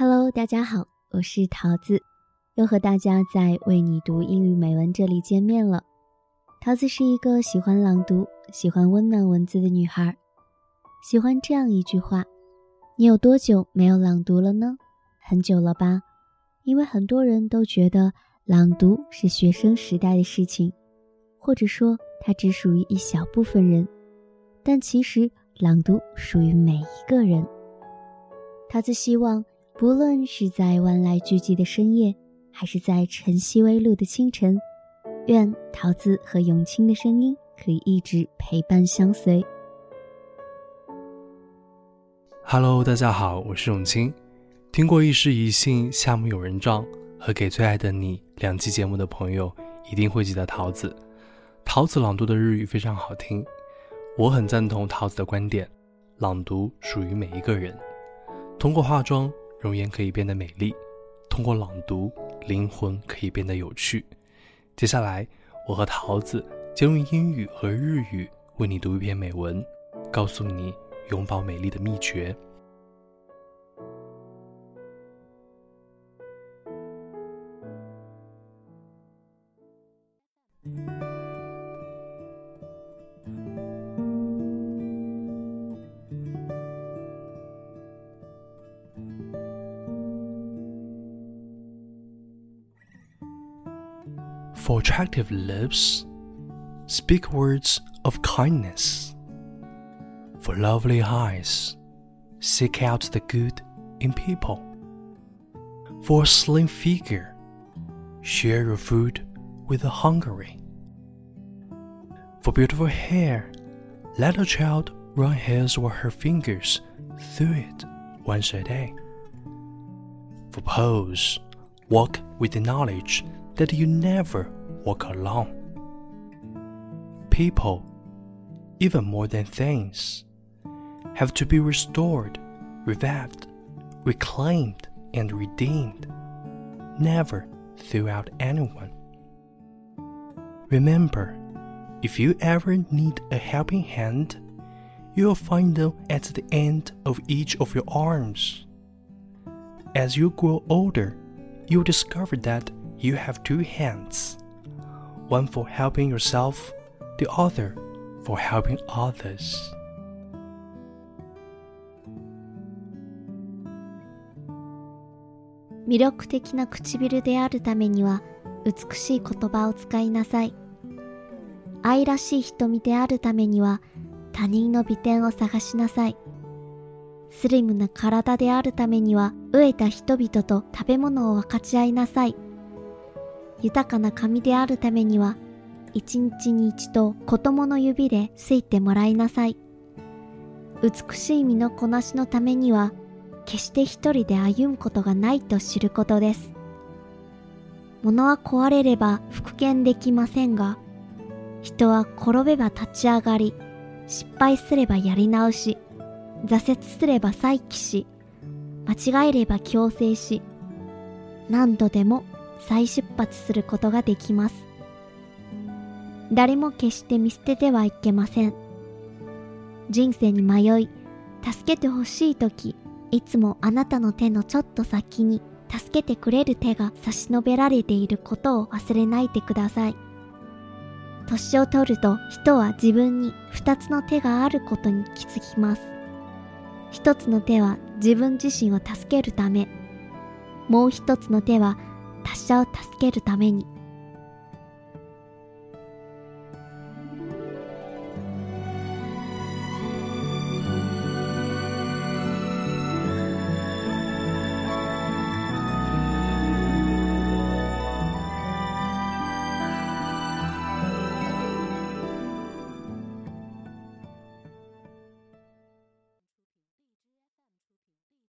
Hello，大家好，我是桃子，又和大家在为你读英语美文这里见面了。桃子是一个喜欢朗读、喜欢温暖文字的女孩，喜欢这样一句话：你有多久没有朗读了呢？很久了吧？因为很多人都觉得朗读是学生时代的事情，或者说它只属于一小部分人，但其实朗读属于每一个人。桃子希望。不论是在万籁俱寂的深夜，还是在晨曦微露的清晨，愿桃子和永清的声音可以一直陪伴相随。Hello，大家好，我是永清。听过《一诗一信夏目友人帐》和《给最爱的你》两期节目的朋友，一定会记得桃子。桃子朗读的日语非常好听，我很赞同桃子的观点：朗读属于每一个人。通过化妆。容颜可以变得美丽，通过朗读，灵魂可以变得有趣。接下来，我和桃子将用英语和日语为你读一篇美文，告诉你永葆美丽的秘诀。For attractive lips, speak words of kindness. For lovely eyes, seek out the good in people. For a slim figure, share your food with the hungry. For beautiful hair, let a child run his or her fingers through it once a day. For pose, walk with the knowledge that you never walk alone. People, even more than things, have to be restored, revived, reclaimed, and redeemed, never throughout anyone. Remember, if you ever need a helping hand, you'll find them at the end of each of your arms. As you grow older, you'll discover that you have two hands one for helping yourself, the other for helping others. 魅力的な唇であるためには美しい言葉を使いなさい。愛らしい瞳であるためには他人の美点を探しなさい。スリムな体であるためには飢えた人々と食べ物を分かち合いなさい。豊かな髪であるためには、一日に一度子供の指ですいてもらいなさい。美しい身のこなしのためには、決して一人で歩むことがないと知ることです。物は壊れれば復元できませんが、人は転べば立ち上がり、失敗すればやり直し、挫折すれば再起し、間違えれば強制し、何度でも再出発することができます。誰も決して見捨ててはいけません。人生に迷い、助けてほしいとき、いつもあなたの手のちょっと先に助けてくれる手が差し伸べられていることを忘れないでください。年を取ると人は自分に二つの手があることに気づきます。一つの手は自分自身を助けるため、もう一つの手は達者を助けるために。